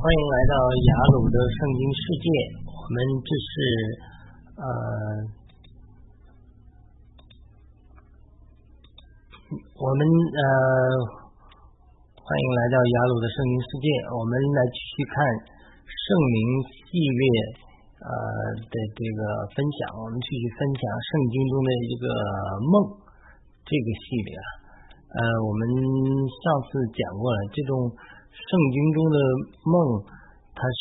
欢迎来到雅鲁的圣经世界。我们这是呃，我们呃，欢迎来到雅鲁的圣经世界。我们来继续看圣灵系列呃的这个分享。我们继续分享圣经中的一个梦这个系列啊。呃，我们上次讲过了这种。圣经中的梦，它是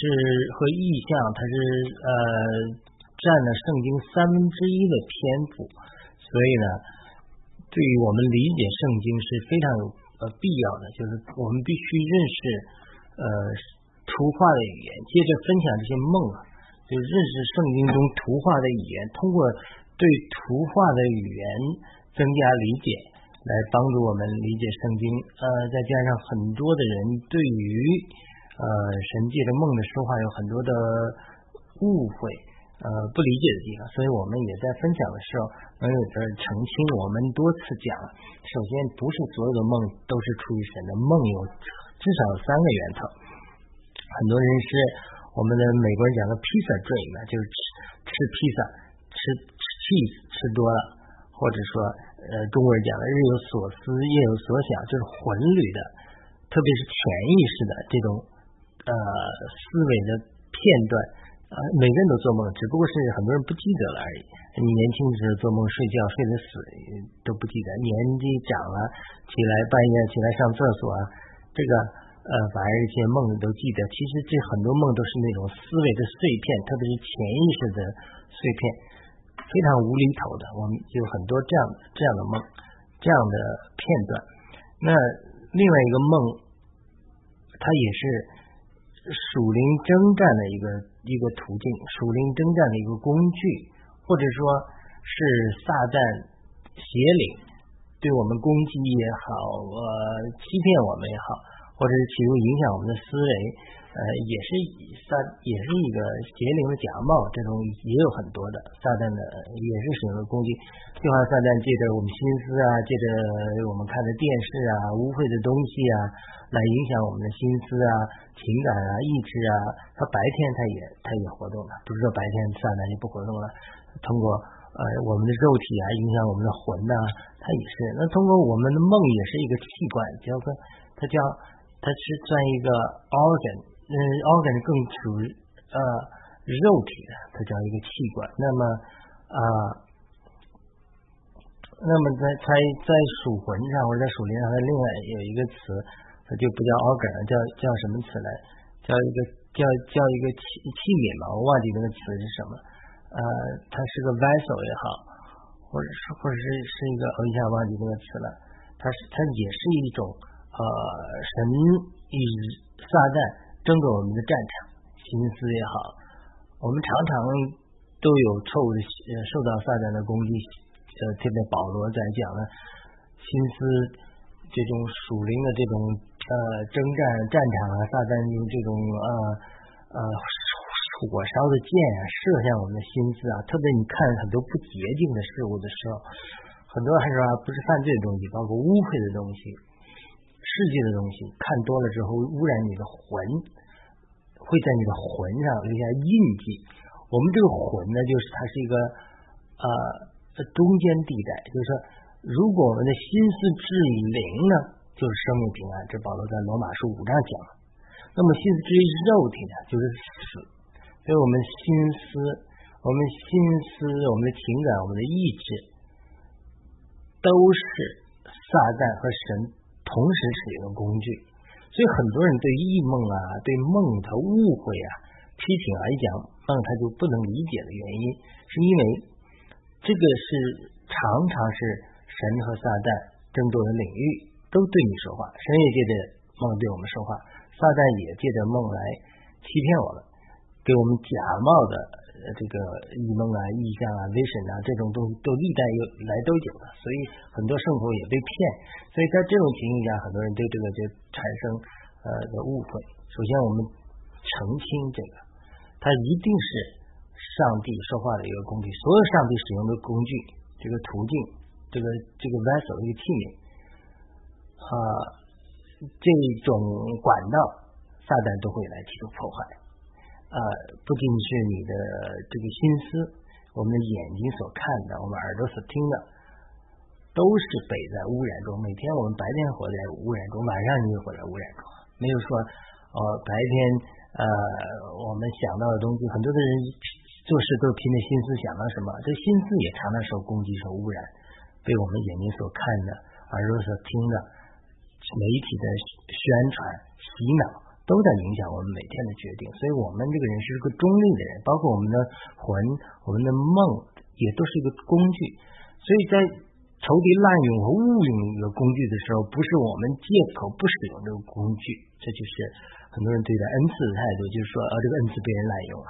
和意象，它是呃占了圣经三分之一的篇幅，所以呢，对于我们理解圣经是非常有呃必要的，就是我们必须认识呃图画的语言，接着分享这些梦啊，就认识圣经中图画的语言，通过对图画的语言增加理解。来帮助我们理解圣经，呃，再加上很多的人对于呃神界的梦的说话有很多的误会，呃，不理解的地方，所以我们也在分享的时候能有的澄清。我们多次讲，首先不是所有的梦都是出于神的，梦有至少有三个源头。很多人是我们的美国人讲的披萨 dream，就是吃吃披萨，吃 cheese 吃多了，或者说。呃，中国人讲的日有所思，夜有所想，就是魂旅的，特别是潜意识的这种呃思维的片段。呃，每个人都做梦，只不过是很多人不记得了而已。你年轻的时候做梦睡觉睡得死都不记得，年纪长了起来半夜起来上厕所，这个呃反而一些梦都记得。其实这很多梦都是那种思维的碎片，特别是潜意识的碎片。非常无厘头的，我们有很多这样这样的梦，这样的片段。那另外一个梦，它也是属灵征战的一个一个途径，属灵征战的一个工具，或者说是撒旦邪灵对我们攻击也好，呃，欺骗我们也好，或者是企图影响我们的思维。呃，也是撒，也是一个邪灵的假冒，这种也有很多的撒旦的，也是使用的工具。就好撒旦借着我们心思啊，借着我们看的电视啊，污秽的东西啊，来影响我们的心思啊、情感啊、意志啊。他白天他也他也活动了，不是说白天撒旦就不活动了。通过呃我们的肉体啊，影响我们的魂呐，他也是。那通过我们的梦也是一个器官，叫做它叫它是算一个 organ。嗯，organ 更属于呃肉体的，它叫一个器官。那么啊，那么在在在属魂上或者在属灵上，它另外有一个词，它就不叫 organ 了，叫叫什么词来？叫一个叫叫一个器器皿嘛，我忘记那个词是什么。呃，它是个 vessel 也好，或者是或者是是一个，我一下忘记那个词了。它是它也是一种呃神与撒旦。争夺我们的战场，心思也好，我们常常都有错误的受到撒旦的攻击。呃，特别保罗在讲了心思这种属灵的这种呃征战战场啊，撒旦用这种呃呃火烧的箭啊射向我们的心思啊。特别你看很多不洁净的事物的时候，很多还是吧，不是犯罪的东西，包括污秽的东西。世界的东西看多了之后，污染你的魂，会在你的魂上留下印记。我们这个魂呢，就是它是一个呃中间地带，就是说，如果我们的心思至于灵呢，就是生命平安。这保罗在罗马书五章讲。那么心思至于肉体呢，就是死。所以我们心思、我们心思、我们的情感、我们的意志，都是撒旦和神。同时使用工具，所以很多人对异梦啊、对梦他误会啊、批评来，讲梦他就不能理解的原因，是因为这个是常常是神和撒旦争夺的领域，都对你说话，神也借着梦对我们说话，撒旦也借着梦来欺骗我们，给我们假冒的。这个异梦啊、意象啊、vision 啊，这种东西都历代有来都有的，所以很多圣徒也被骗。所以在这种情况下，很多人对这个就产生呃的误会。首先，我们澄清这个，它一定是上帝说话的一个工具，所有上帝使用的工具，这个途径，这个这个 vessel 一个器皿啊，这种管道，撒旦都会来提出破坏。呃，不仅是你的这个心思，我们的眼睛所看的，我们耳朵所听的，都是北在污染中。每天我们白天活在污染中，晚上你也活在污染中。没有说，哦，白天呃，我们想到的东西，很多的人做事都凭着心思想到什么，这心思也常常受攻击、受污染，被我们眼睛所看的、耳朵所听的、媒体的宣传、洗脑。都在影响我们每天的决定，所以我们这个人是一个中立的人，包括我们的魂、我们的梦，也都是一个工具。所以在仇敌滥用和误用一个工具的时候，不是我们借口不使用这个工具，这就是很多人对待恩赐的态度，就是说，呃，这个恩赐被人滥用了。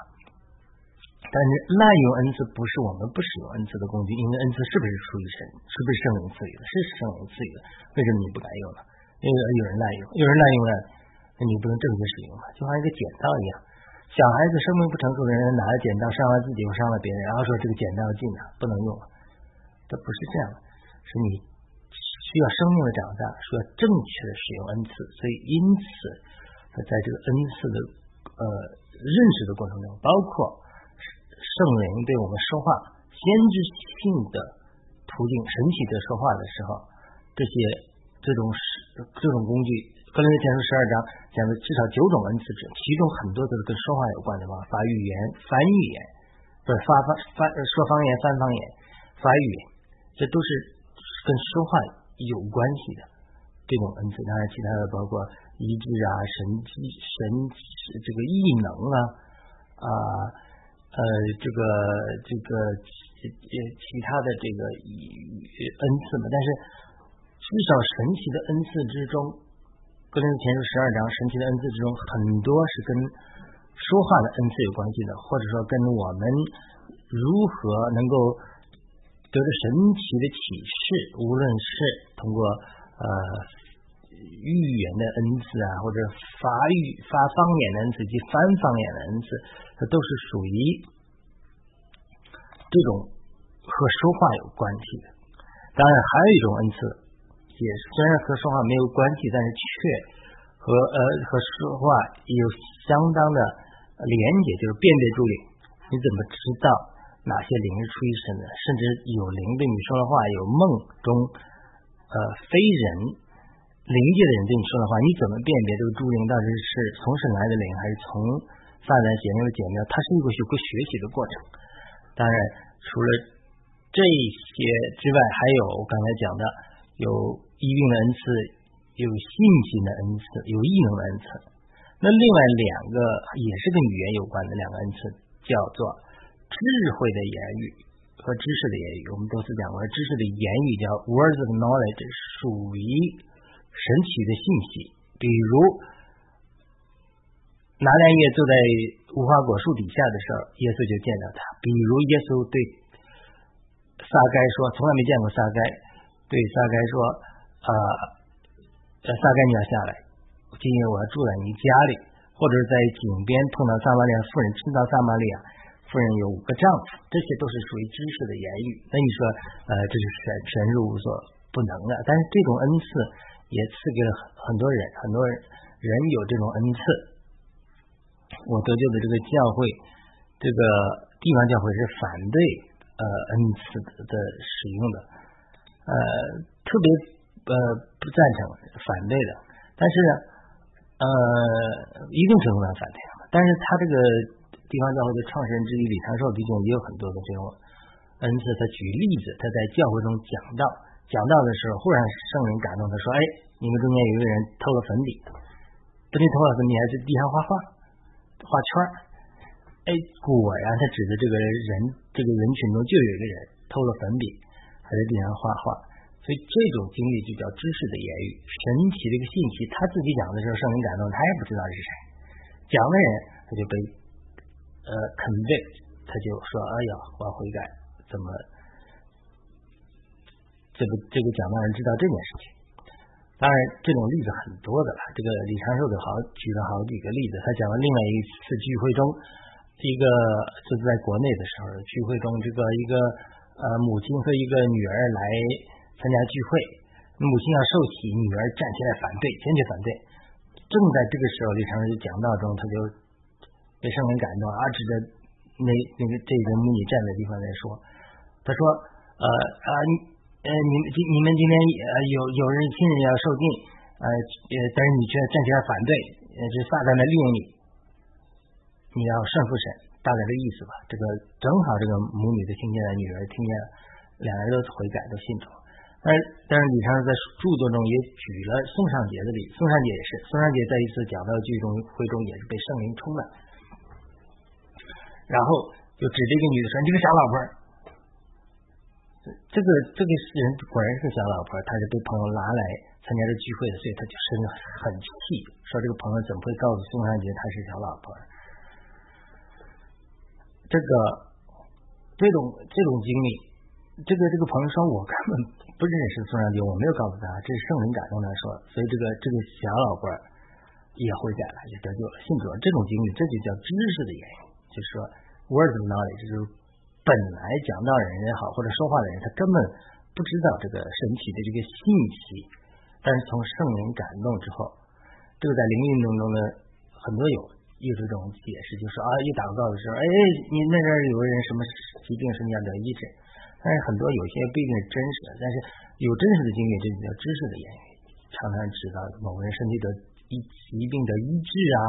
但是滥用恩赐不是我们不使用恩赐的工具，因为恩赐是不是出于神，是不是圣灵赐予的？是圣灵赐予的，为什么你不敢用呢？因为有人滥用，有人滥用了。那你不能正确使用嘛？就像一个剪刀一样，小孩子生命不成熟的人拿着剪刀伤了自己又伤了别人，然后说这个剪刀要禁了，不能用了。这不是这样的，是你需要生命的长大，需要正确的使用恩赐。所以因此，在这个恩赐的呃认识的过程中，包括圣人对我们说话先知性的途径、神奇的说话的时候，这些这种这种工具。格林前书十二章讲的至少九种恩赐，其中很多都是跟说话有关的吧？发语言、翻语言，不是发发翻说方言、翻方言、发语，这都是跟说话有关系的这种恩赐。当然，其他的包括医治啊、神迹、神这个异能啊啊呃这个这个呃其他的这个恩赐嘛。但是至少神奇的恩赐之中。格林前书十二章神奇的恩赐之中，很多是跟说话的恩赐有关系的，或者说跟我们如何能够得到神奇的启示，无论是通过呃预言的恩赐啊，或者发语发方言的恩赐及翻方言的恩赐，它都是属于这种和说话有关系的。当然，还有一种恩赐。也虽然和说话没有关系，但是却和呃和说话有相当的连接，就是辨别助灵。你怎么知道哪些灵是出于神的？甚至有灵对你说的话，有梦中呃非人灵界的人对你说的话，你怎么辨别这个助灵到底是从神来的灵，还是从撒旦邪灵的解妙？它是一个学会学习的过程。当然，除了这些之外，还有我刚才讲的有。医病的恩赐，有信心的恩赐，有异能的恩赐。那另外两个也是跟语言有关的两个恩赐，叫做智慧的言语和知识的言语。我们多次讲过，知识的言语叫 words of knowledge，属于神奇的信息。比如拿单月坐在无花果树底下的时候，耶稣就见到他。比如耶稣对撒该说：“从来没见过撒该。”对撒该说。啊，撒该你要下来，今夜我要住在你家里，或者是在井边碰到撒玛利亚夫人，听到撒玛利亚夫人有五个丈夫，这些都是属于知识的言语。那你说，呃，这是神神是无所不能的，但是这种恩赐也赐给了很多人，很多人人有这种恩赐。我得救的这个教会，这个地方教会是反对呃恩赐的使用的，呃，特别。呃，不赞成，反对的。但是，呃，一定程度上反对。但是他这个地方教会的创始人之一李长寿弟兄也有很多的这种恩赐。他举例子，他在教会中讲到，讲到的时候，忽然圣灵感动他说：“哎，你们中间有一个人偷了粉笔，不仅偷了粉笔，还在地上画画，画圈儿。哎，果然，他指的这个人，这个人群中就有一个人偷了粉笔，还在地上画画。”所以这种经历就叫知识的言语，神奇的一个信息。他自己讲的时候，圣灵感动，他也不知道是谁。讲的人他就被呃 convict，他就说：“哎呀，我要悔改。”怎么？这个这个讲的人知道这件事情。当然，这种例子很多的了。这个李长寿就好举了好几个例子。他讲了另外一次聚会中，一个就是在国内的时候聚会中，这个一个呃母亲和一个女儿来。参加聚会，母亲要受洗，女儿站起来反对，坚决反对。正在这个时候，李长寿讲道中，他就被圣灵感动，而指着那那个这个母女站的地方在说，他说，呃啊，呃，你们今你们今天呃有有人亲人要受尽，呃呃，但是你却站起来反对，呃，这撒旦的利用你，你要胜负神，大概这意思吧。这个正好这个母女的听见了，女儿听见了，两人都悔改，都信主。但，但是李长寿在著作中也举了宋尚节的例子，宋尚节也是，宋尚节在一次讲道聚中会中也是被圣灵充满，然后就指着一个女的说：“你这个小老婆。”这个这个人果然是小老婆，他是被朋友拉来参加这聚会的，所以他就生很气，说这个朋友怎么会告诉宋尚节他是小老婆？这个这种这种经历，这个这个朋友说我根本不认识宋尚节，我没有告诉他，这是圣灵感动他说，所以这个这个小老婆也悔改了，也得救了，信主了。这种经历，这就叫知识的原因，就是说 words of knowledge，就是本来讲道人也好，或者说话的人，他根本不知道这个神奇的这个信息，但是从圣灵感动之后，这个在灵运动中呢，很多有有这种解释，就说啊，一祷告的时候，哎，你那边有个人什么疾病什么要得医治，但是很多有些不一定是真实的，但是有真实的经历，这就叫知识的言语，常常知道某个人身体的一疾病的医治啊，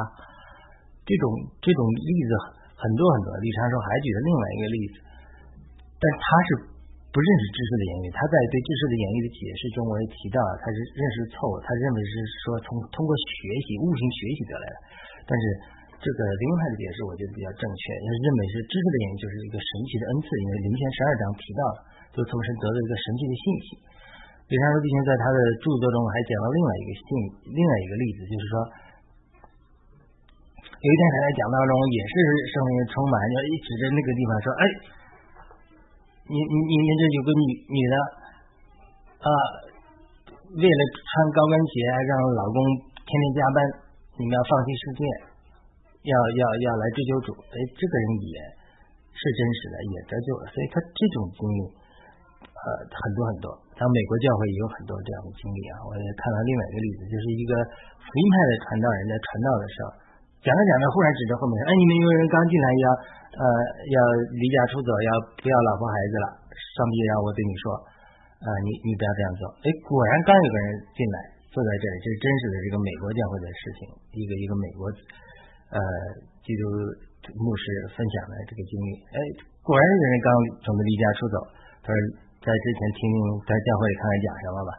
这种这种例子很多很多。李长寿还举了另外一个例子，但他是不认识知识的言语，他在对知识的言语的解释中，我也提到了，他是认识错误，他认为是说从通过学习悟性学习得来的，但是这个灵派的解释我觉得比较正确，因为认为是知识的言语就是一个神奇的恩赐，因为灵前十二章提到了，就从神得到一个神奇的信息。李长寿弟兄在他的著作中还讲了另外一个信，另外一个例子，就是说，有一天他在讲道中也是圣灵充满，要一指着那个地方说：“哎，你你你们这有个女女的啊，为了穿高跟鞋让老公天天加班，你们要放弃世界，要要要来追求主。哎，这个人也是真实的，也得救了。所以他这种经历，呃，很多很多。像美国教会也有很多这样的经历啊。我也看到另外一个例子，就是一个福音派的传道人在传道的时候，讲着讲着，忽然指着后面，哎，你们有人刚进来要呃要离家出走，要不要老婆孩子了？上帝让我对你说，啊，你你不要这样做。哎，果然刚有个人进来坐在这里，这是真实的这个美国教会的事情，一个一个美国呃基督牧师分享的这个经历。哎，果然有人刚从那离家出走，他说在之前听在教会里看看讲什么吧，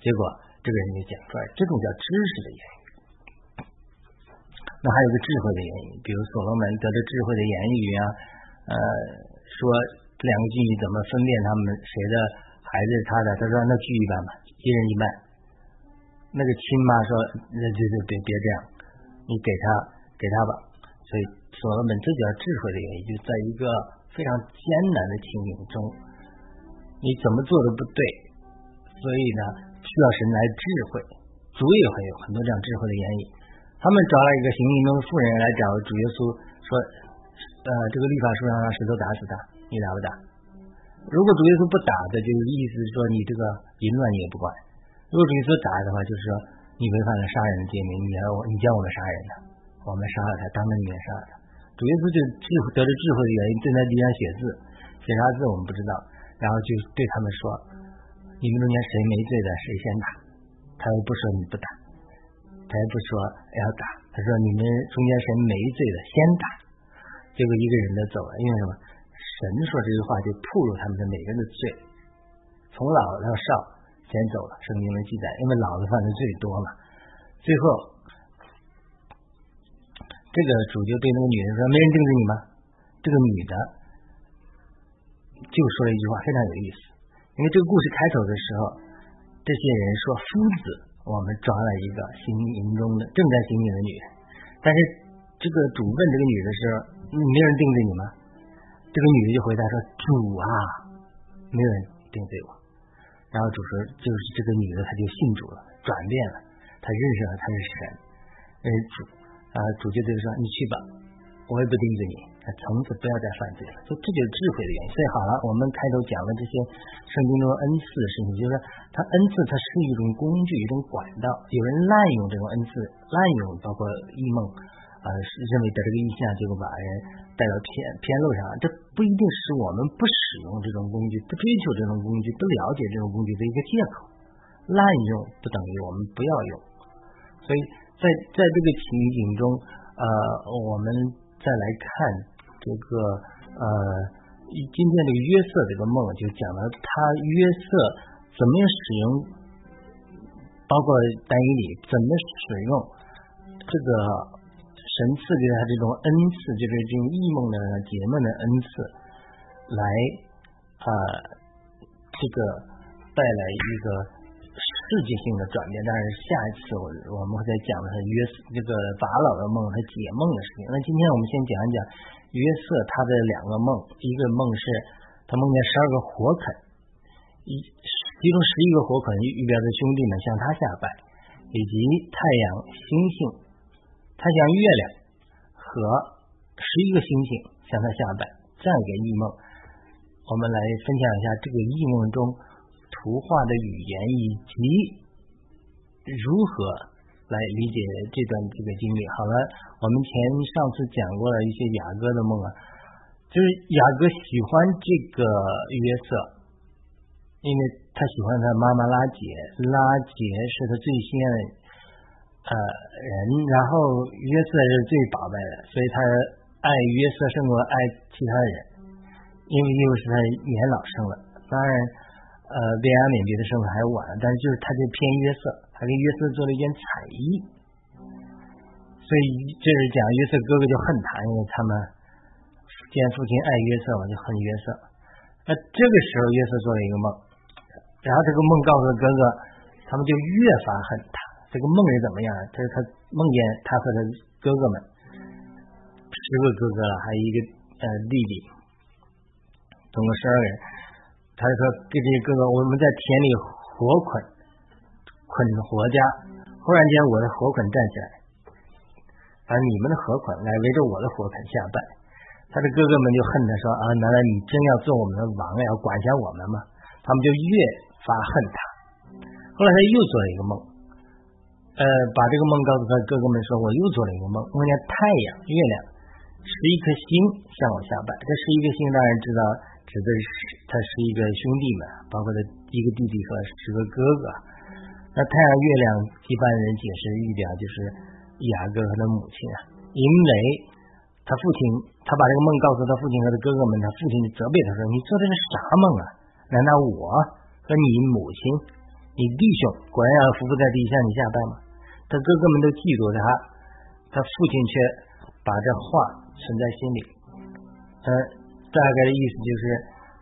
结果这个人就讲出来，这种叫知识的言语。那还有个智慧的言语，比如所罗门得着智慧的言语啊，呃，说两个妓女怎么分辨他们谁的孩子是他的？他说那聚一半吧，一人一半。那个亲妈说，那就就别别这样，你给他给他吧。所以所罗门这叫智慧的原因，就在一个非常艰难的情景中，你怎么做都不对，所以呢需要神来智慧。主也会有很多这样智慧的言语。他们找了一个行刑中的妇人来找主耶稣，说，呃，这个律法书上让石头打死他，你打不打？如果主耶稣不打的，就意思是说你这个淫乱你也不管；如果主耶稣打的话，就是说你违反了杀人的诫命，你要你叫我们杀人的，我们杀了他，当着你面杀了他。主耶稣就智慧得了智慧的原因，正在地上写字，写啥字我们不知道，然后就对他们说，你们中间谁没罪的谁先打，他又不说你不打。他也不说要打，他说你们中间谁没罪的先打，结果一个人就走了，因为什么？神说这句话就暴露他们的每个人的罪，从老到少先走了。圣经的记载，因为老子犯的最多嘛。最后，这个主就对那个女人说：“没人盯着你吗？”这个女的就说了一句话，非常有意思。因为这个故事开头的时候，这些人说夫子。我们抓了一个行淫中的正在行淫的女人，但是这个主问这个女的是没有人定罪你吗？这个女的就回答说：“主啊，没有人定罪我。”然后主说：“就是这个女的，她就信主了，转变了，她认识了她是神，是主啊。主角就对她说：‘你去吧，我也不盯着你，从此不要再犯罪了。就这就是智慧的原因。所以好了，我们开头讲了这些圣经中的恩赐的事情，就是他恩赐它是一种工具，一种管道。有人滥用这种恩赐，滥用包括异梦，呃，认为得这个意象就会把人带到偏偏路上。这不一定是我们不使用这种工具，不追求这种工具，不了解这种工具的一个借口。滥用不等于我们不要用。所以在在这个情景中，呃，我们。再来看这个呃，今天这个约瑟这个梦，就讲了他约瑟怎么样使用，包括单一里怎么使用这个神赐给他这种恩赐，就是这种异梦的解梦的恩赐，来啊，这个带来一个。世界性的转变，但是下一次我我们会再讲的是约这个法老的梦和解梦的事情。那今天我们先讲一讲约瑟他的两个梦，一个梦是他梦见十二个火垦，一其中十一个火垦预表的兄弟们向他下拜，以及太阳、星星，他向月亮和十一个星星向他下拜，这样一个异梦。我们来分享一下这个异梦中。图画的语言以及如何来理解这段这个经历。好了，我们前上次讲过了一些雅各的梦啊，就是雅各喜欢这个约瑟，因为他喜欢他妈妈拉杰，拉杰是他最心爱的呃人，然后约瑟是最宝贝的，所以他爱约瑟胜过爱其他人，因为又是他年老生了，当然。呃，贝亚敏比他生活还晚，但是就是他就偏约瑟，他跟约瑟做了一件彩衣，所以这是讲约瑟哥哥就恨他，因为他们见父亲爱约瑟嘛，就恨约瑟。那这个时候约瑟做了一个梦，然后这个梦告诉哥哥，他们就越发恨他。这个梦是怎么样？这是他梦见他和他哥哥们十个哥哥了，还有一个呃弟弟，总共十二个人。他就说：“给这些哥哥，我们在田里活捆，捆活家。忽然间，我的活捆站起来，把你们的活捆来围着我的活捆下拜。他的哥哥们就恨他说：啊，难道你真要做我们的王，要管辖我们吗？他们就越发恨他。后来他又做了一个梦，呃，把这个梦告诉他哥哥们说：我又做了一个梦，梦见太阳、月亮十一颗星向我下拜。这十一个星，当然知道。”指的是他是一个兄弟们，包括他一个弟弟和十个哥哥。那太阳、月亮，一般人解释预表就是雅各和他母亲啊，因为他父亲，他把这个梦告诉他父亲和他哥哥们，他父亲就责备他说：“你做的是啥梦啊？难道我和你母亲、你弟兄果然要伏伏在地向你下拜吗？”他哥哥们都嫉妒他，他父亲却把这话存在心里，嗯。大概的意思就是，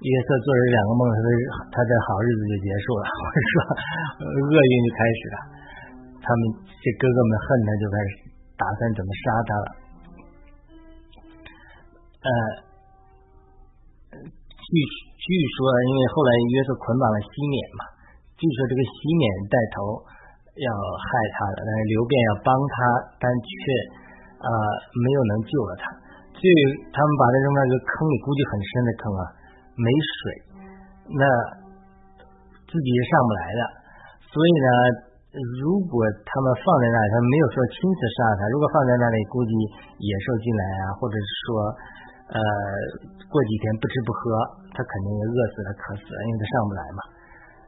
约瑟做这两个梦，他的他的好日子就结束了，或者说厄运就开始了。他们这哥哥们恨他，就开始打算怎么杀他了。呃，据据说，因为后来约瑟捆绑了西缅嘛，据说这个西缅带头要害他的，但是刘辩要帮他，但却呃没有能救了他。所以他们把它扔到一个坑里，估计很深的坑啊，没水，那自己是上不来的。所以呢，如果他们放在那里，他们没有说亲自杀他。如果放在那里，估计野兽进来啊，或者是说，呃，过几天不吃不喝，他肯定饿死了、渴死了，因为他上不来嘛。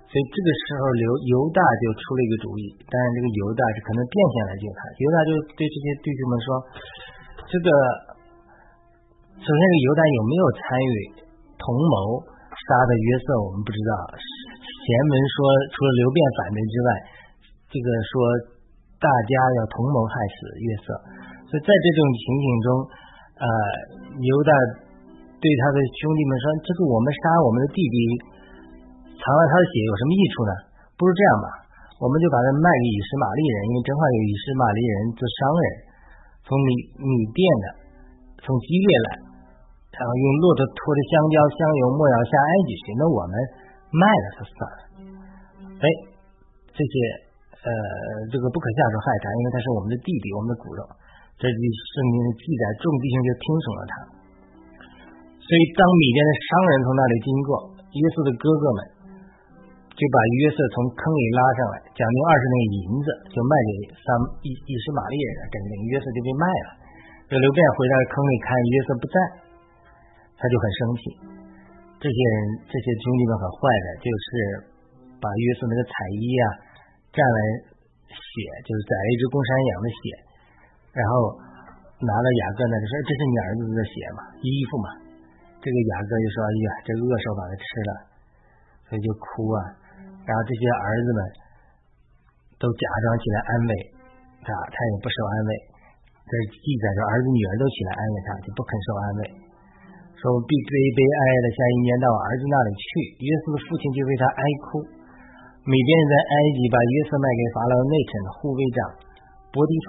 所以这个时候，刘犹大就出了一个主意，当然这个犹大是可能变相来救他。犹大就对这些弟兄们说：“这个。”首先，这个犹大有没有参与同谋杀的约瑟，我们不知道。前门说，除了刘辩反对之外，这个说大家要同谋害死约瑟。所以在这种情景中，呃，犹大对他的兄弟们说：“这个我们杀我们的弟弟，藏了他的血有什么益处呢？不如这样吧，我们就把他卖给以实玛利人，因为正好有以实玛利人做商人，从米米店的，从基列来。”然后用骆驼拖着香蕉、香油、没药下埃及去，那我们卖了他算了。哎，这些呃，这个不可下手害他，因为他是我们的弟弟，我们的骨肉。这里圣经记载，众弟兄就听从了他。所以当米甸的商人从那里经过，约瑟的哥哥们就把约瑟从坑里拉上来，讲用二十那银子就卖给三以以实玛利人，等于约瑟就被卖了。这刘辩回到坑里看约瑟不在，他就很生气。这些人这些兄弟们很坏的，就是把约瑟那个彩衣啊蘸了血，就是宰了一只公山羊的血，然后拿了雅各呢就说这是你儿子的血嘛，衣服嘛。这个雅各就说哎呀，这恶兽把它吃了，所以就哭啊。然后这些儿子们都假装起来安慰他，他也不受安慰。这记载着儿子女儿都起来安慰他，就不肯受安慰，说必悲悲哀哀的下一年到我儿子那里去。约瑟的父亲就为他哀哭。米甸在埃及把约瑟卖给法老内臣的护卫长波迪法。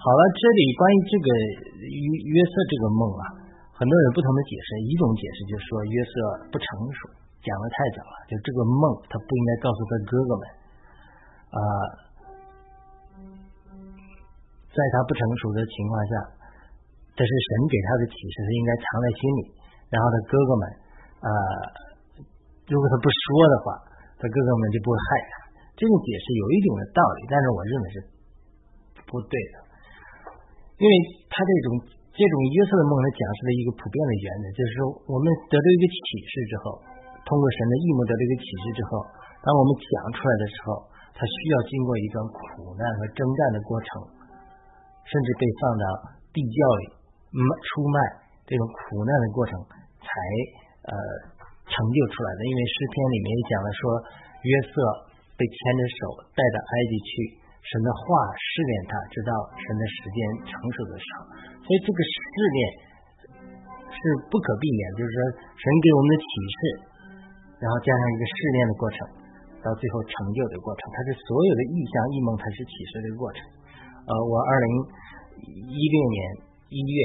好了，这里关于这个约约瑟这个梦啊，很多人不同的解释。一种解释就是说约瑟不成熟，讲的太早了，就这个梦他不应该告诉他哥哥们啊，在他不成熟的情况下，这是神给他的启示，他应该藏在心里。然后他哥哥们啊，如果他不说的话，他哥哥们就不会害他。这种解释有一定的道理，但是我认为是不对的，因为他这种。这种约瑟的梦，他讲述了一个普遍的原则，就是说，我们得到一个启示之后，通过神的异梦得到一个启示之后，当我们讲出来的时候，他需要经过一段苦难和征战的过程，甚至被放到地窖里卖出卖，这种苦难的过程才呃成就出来的。因为诗篇里面也讲了说，约瑟被牵着手带到埃及去。神的话试炼他，直到神的时间成熟的时候，所以这个试炼是不可避免。就是说，神给我们的启示，然后加上一个试炼的过程，到最后成就的过程，它是所有的意象、异梦，它是启示的过程。呃，我二零一六年一月，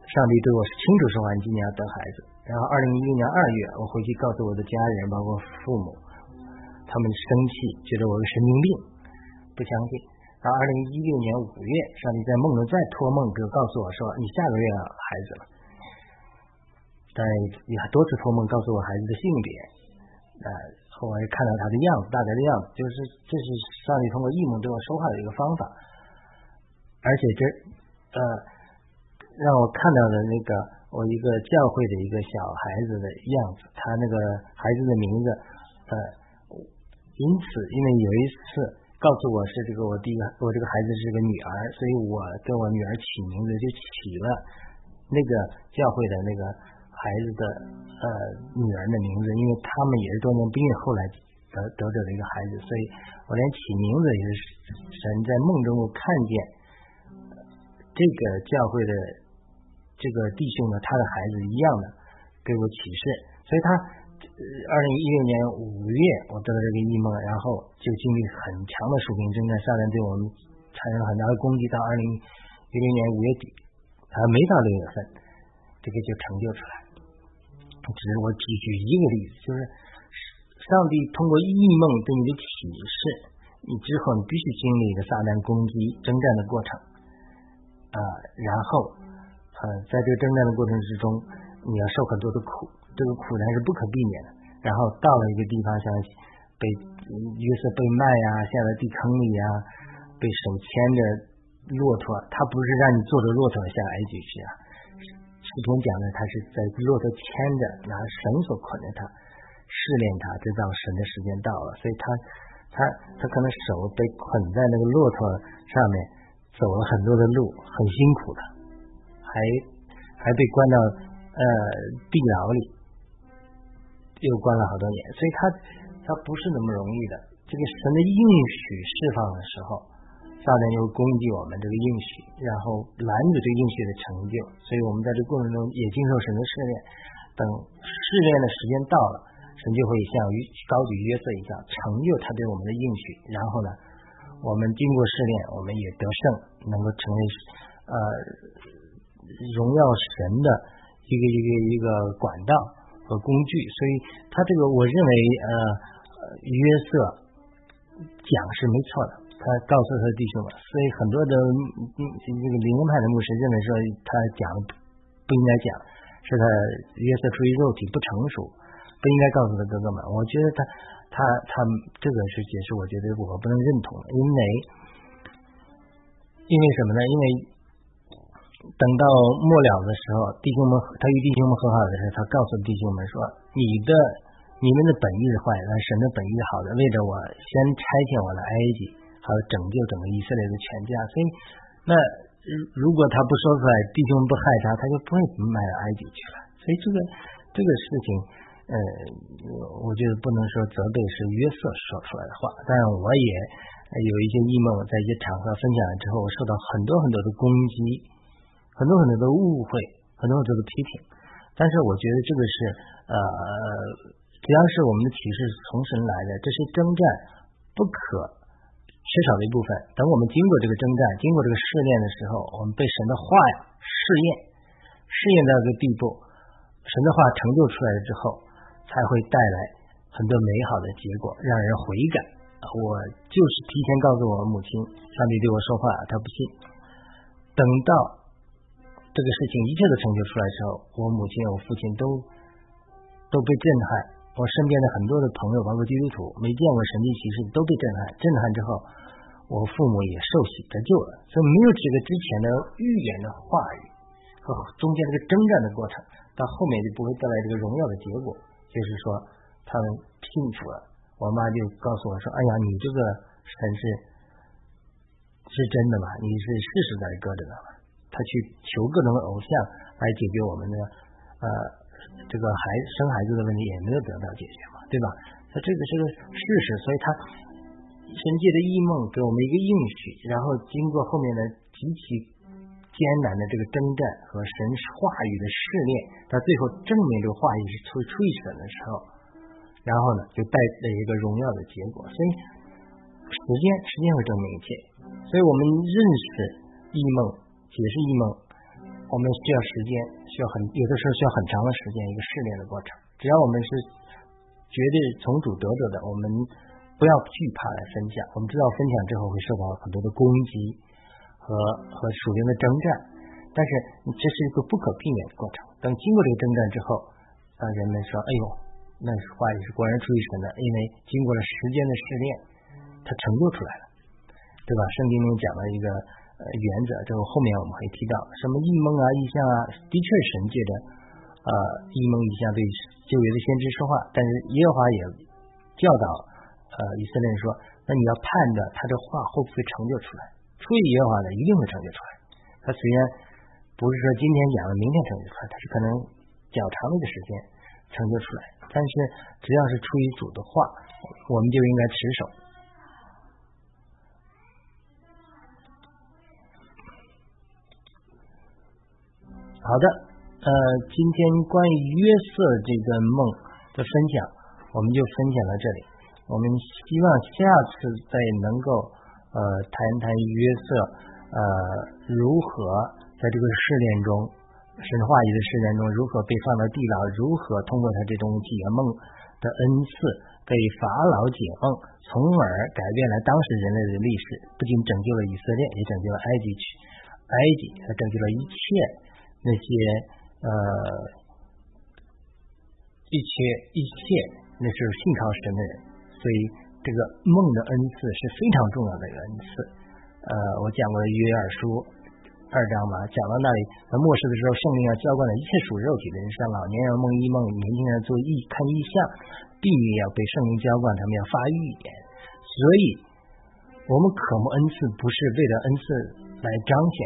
上帝对我是清楚说话，你今年要得孩子。然后二零一六年二月，我回去告诉我的家人，包括父母，他们生气，觉得我是神经病。不相信。然后二零一六年五月，上帝在梦中再托梦给告诉我说：“你下个月要孩子了。”但也多次托梦告诉我孩子的性别。呃，后来看到他的样子，大概的样子，就是这是上帝通过异梦对我说话的一个方法。而且这呃，让我看到了那个我一个教会的一个小孩子的样子，他那个孩子的名字呃，因此因为有一次。告诉我是这个我第一个我这个孩子是个女儿，所以我给我女儿起名字就起了那个教会的那个孩子的呃女儿的名字，因为他们也是多年病，后来得得着的一个孩子，所以我连起名字也是神在梦中看见这个教会的这个弟兄呢，他的孩子一样的给我启示，所以他。二零一六年五月，我得了这个异梦，然后就经历很强的属灵征战，下面对我们产生了很大的攻击。到二零一六年五月底，还没到六月份，这个就成就出来。只是我只举一个例子，就是上帝通过异梦对你的启示，你之后你必须经历一个撒旦攻击征战的过程啊，然后，在这个征战的过程之中，你要受很多的苦。这个苦难是不可避免的。然后到了一个地方，像被约瑟被卖呀，下在地坑里呀，被手牵着骆驼，他不是让你坐着骆驼下埃及去啊。视频讲的，他是在骆驼牵着，拿绳索捆着他，试炼他，直到神的时间到了。所以他他他可能手被捆在那个骆驼上面，走了很多的路，很辛苦的，还还被关到呃地牢里。又关了好多年，所以他他不是那么容易的。这个神的应许释放的时候，撒旦就攻击我们这个应许，然后拦住这个应许的成就。所以我们在这过程中也经受神的试炼。等试炼的时间到了，神就会像高举约瑟一样，成就他对我们的应许。然后呢，我们经过试炼，我们也得胜，能够成为呃荣耀神的一个一个一个管道。和工具，所以他这个我认为呃约瑟讲是没错的，他告诉他的弟兄们，所以很多的这个灵恩派的牧师认为说他讲不应该讲，是他约瑟出于肉体不成熟，不应该告诉他哥哥们。我觉得他他他这个是解释，我觉得我不能认同，因为因为什么呢？因为等到末了的时候，弟兄们他与弟兄们和好的时候，他告诉弟兄们说：“你的你们的本意是坏的，神的本意是好的，为着我先差遣我来埃及，好拯救整个以色列的全家。所以，那如果他不说出来，弟兄不害他，他就不会卖到埃及去了。所以，这个这个事情，呃，我觉得不能说责备是约瑟说出来的话，但我也有一些异梦，在一些场合分享了之后，我受到很多很多的攻击。很多很多的误会，很多很多的批评，但是我觉得这个是呃，只要是我们的启示从神来的，这是征战不可缺少的一部分。等我们经过这个征战，经过这个试炼的时候，我们被神的话试验，试验到这个地步，神的话成就出来了之后，才会带来很多美好的结果，让人悔改。我就是提前告诉我母亲，上帝对我说话，他不信，等到。这个事情一切都成就出来之后，我母亲、我父亲都都被震撼。我身边的很多的朋友，包括基督徒，没见过神迹奇事，都被震撼。震撼之后，我父母也受洗得救了。所以没有这个之前的预言的话语和中间这个征战的过程，到后面就不会带来这个荣耀的结果。就是说，他们信服了。我妈就告诉我说：“哎呀，你这个神是是真的吗？你是世实在搁着的吗？”他去求各种偶像来解决我们的呃这个孩生孩子的问题，也没有得到解决嘛，对吧？那这个是个事实，所以他神界的异梦给我们一个应许，然后经过后面的极其艰难的这个征战和神话语的试炼，到最后证明这个话语是出出于神的时候，然后呢就带来一个荣耀的结果。所以时间时间会证明一切，所以我们认识异梦。解释一梦，我们需要时间，需要很有的时候需要很长的时间，一个试炼的过程。只要我们是绝对从主得着的，我们不要惧怕来分享。我们知道分享之后会受到很多的攻击和和属灵的征战，但是这是一个不可避免的过程。等经过这个征战之后，啊，人们说：“哎呦，那话也是果然出于神的，因为经过了时间的试炼，他成就出来了，对吧？”圣经里讲了一个。原则，这个后面我们会提到什么异梦啊、异象啊，的确神界的呃异梦异象对旧约的先知说话，但是耶和华也教导呃以色列人说，那你要盼着他这话会不会成就出来？出于耶和华的一定会成就出来。他虽然不是说今天讲了明天成就出来，他是可能较长的一个时间成就出来，但是只要是出于主的话，我们就应该持守。好的，呃，今天关于约瑟这个梦的分享，我们就分享到这里。我们希望下次再能够呃谈谈约瑟呃如何在这个试炼中，神话语的试炼中如何被放到地牢，如何通过他这种解梦的恩赐给法老解梦，从而改变了当时人类的历史，不仅拯救了以色列，也拯救了埃及区，埃及还拯救了一切。那些呃一切一切，那是信靠神的人，所以这个梦的恩赐是非常重要的一个恩赐。呃，我讲过约尔书二章嘛，讲到那里，在末世的时候，圣灵要浇灌了一切属肉体的人像，老年人梦一梦，年轻人做异看异象，避免要被圣灵浇灌，他们要发预言。所以，我们渴慕恩赐不是为了恩赐来彰显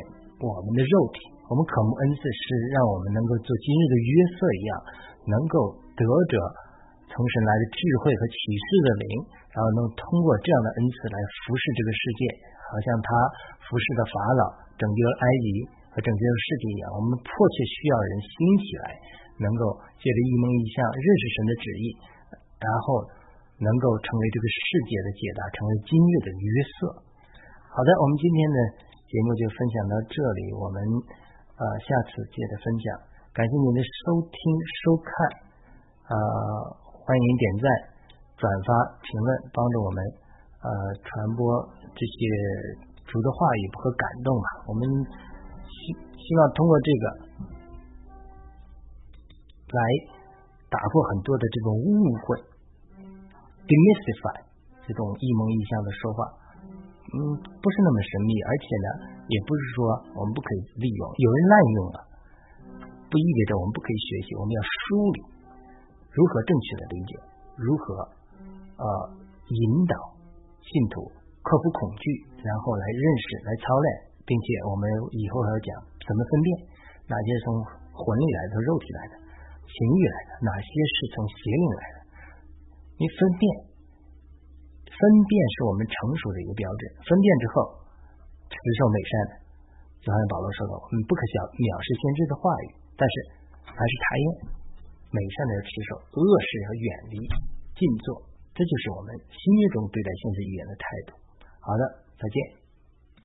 我们的肉体。我们渴慕恩赐是让我们能够做今日的约瑟一样，能够得着从神来的智慧和启示的灵，然后能通过这样的恩赐来服侍这个世界，好像他服侍的法老拯救了埃及和拯救了世界一样。我们迫切需要人兴起来，能够借着一梦一象认识神的旨意，然后能够成为这个世界的解答，成为今日的约瑟。好的，我们今天的节目就分享到这里，我们。啊，下次接着分享。感谢您的收听收看，啊，欢迎点赞、转发、评论，帮助我们呃传播这些主的话语和感动吧。我们希希望通过这个来打破很多的这种误会，demystify 这种一蒙一象的说话，嗯，不是那么神秘，而且呢，也不是说我们不可以利用，有人滥用了，不意味着我们不可以学习，我们要梳理如何正确的理解，如何呃引导信徒克服恐惧，然后来认识、来操练，并且我们以后还要讲怎么分辨哪些从魂里来的、肉体来的、情欲来的，哪些是从邪灵来的，你分辨。分辨是我们成熟的一个标志。分辨之后，持守美善的，就好像保罗说的，我们不可小藐视先知的话语，但是还是查验美善的要持守，恶事要远离，静坐。这就是我们新约中对待先知语言的态度。好的，再见。